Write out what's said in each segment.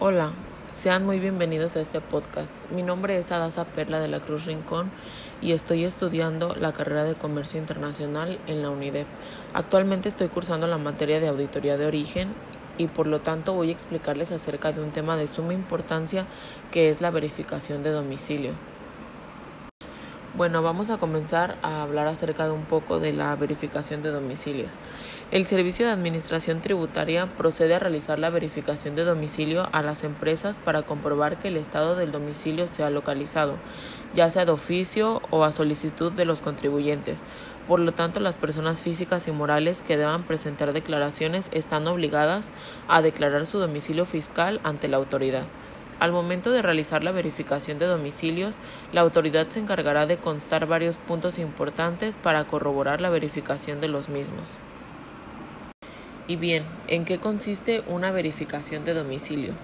Hola, sean muy bienvenidos a este podcast. Mi nombre es Adasa Perla de la Cruz Rincón y estoy estudiando la carrera de Comercio Internacional en la UNIDEP. Actualmente estoy cursando la materia de Auditoría de Origen y por lo tanto voy a explicarles acerca de un tema de suma importancia que es la verificación de domicilio. Bueno, vamos a comenzar a hablar acerca de un poco de la verificación de domicilio. El Servicio de Administración Tributaria procede a realizar la verificación de domicilio a las empresas para comprobar que el estado del domicilio sea localizado, ya sea de oficio o a solicitud de los contribuyentes. Por lo tanto, las personas físicas y morales que deban presentar declaraciones están obligadas a declarar su domicilio fiscal ante la autoridad. Al momento de realizar la verificación de domicilios, la autoridad se encargará de constar varios puntos importantes para corroborar la verificación de los mismos. Y bien, ¿en qué consiste una verificación de domicilio?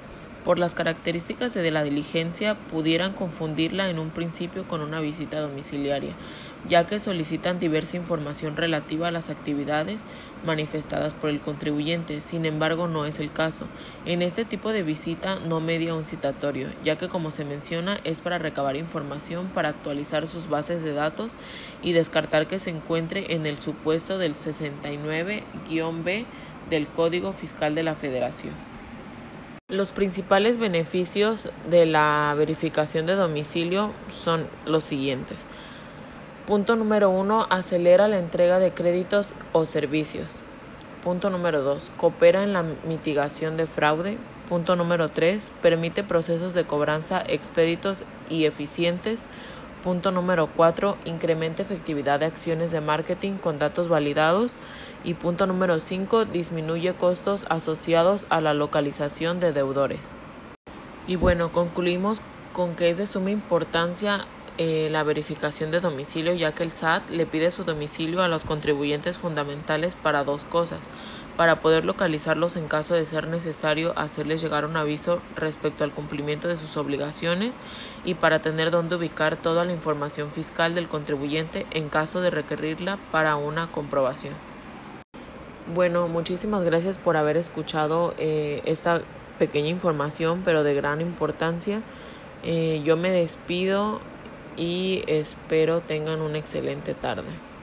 por las características de la diligencia pudieran confundirla en un principio con una visita domiciliaria, ya que solicitan diversa información relativa a las actividades manifestadas por el contribuyente. Sin embargo, no es el caso. En este tipo de visita no media un citatorio, ya que como se menciona es para recabar información para actualizar sus bases de datos y descartar que se encuentre en el supuesto del 69-B del Código Fiscal de la Federación. Los principales beneficios de la verificación de domicilio son los siguientes. Punto número uno, acelera la entrega de créditos o servicios. Punto número dos, coopera en la mitigación de fraude. Punto número tres, permite procesos de cobranza expeditos y eficientes. Punto número 4. Incrementa efectividad de acciones de marketing con datos validados. Y punto número 5. Disminuye costos asociados a la localización de deudores. Y bueno, concluimos con que es de suma importancia eh, la verificación de domicilio, ya que el SAT le pide su domicilio a los contribuyentes fundamentales para dos cosas, para poder localizarlos en caso de ser necesario hacerles llegar un aviso respecto al cumplimiento de sus obligaciones y para tener dónde ubicar toda la información fiscal del contribuyente en caso de requerirla para una comprobación. Bueno, muchísimas gracias por haber escuchado eh, esta pequeña información, pero de gran importancia. Eh, yo me despido y espero tengan una excelente tarde.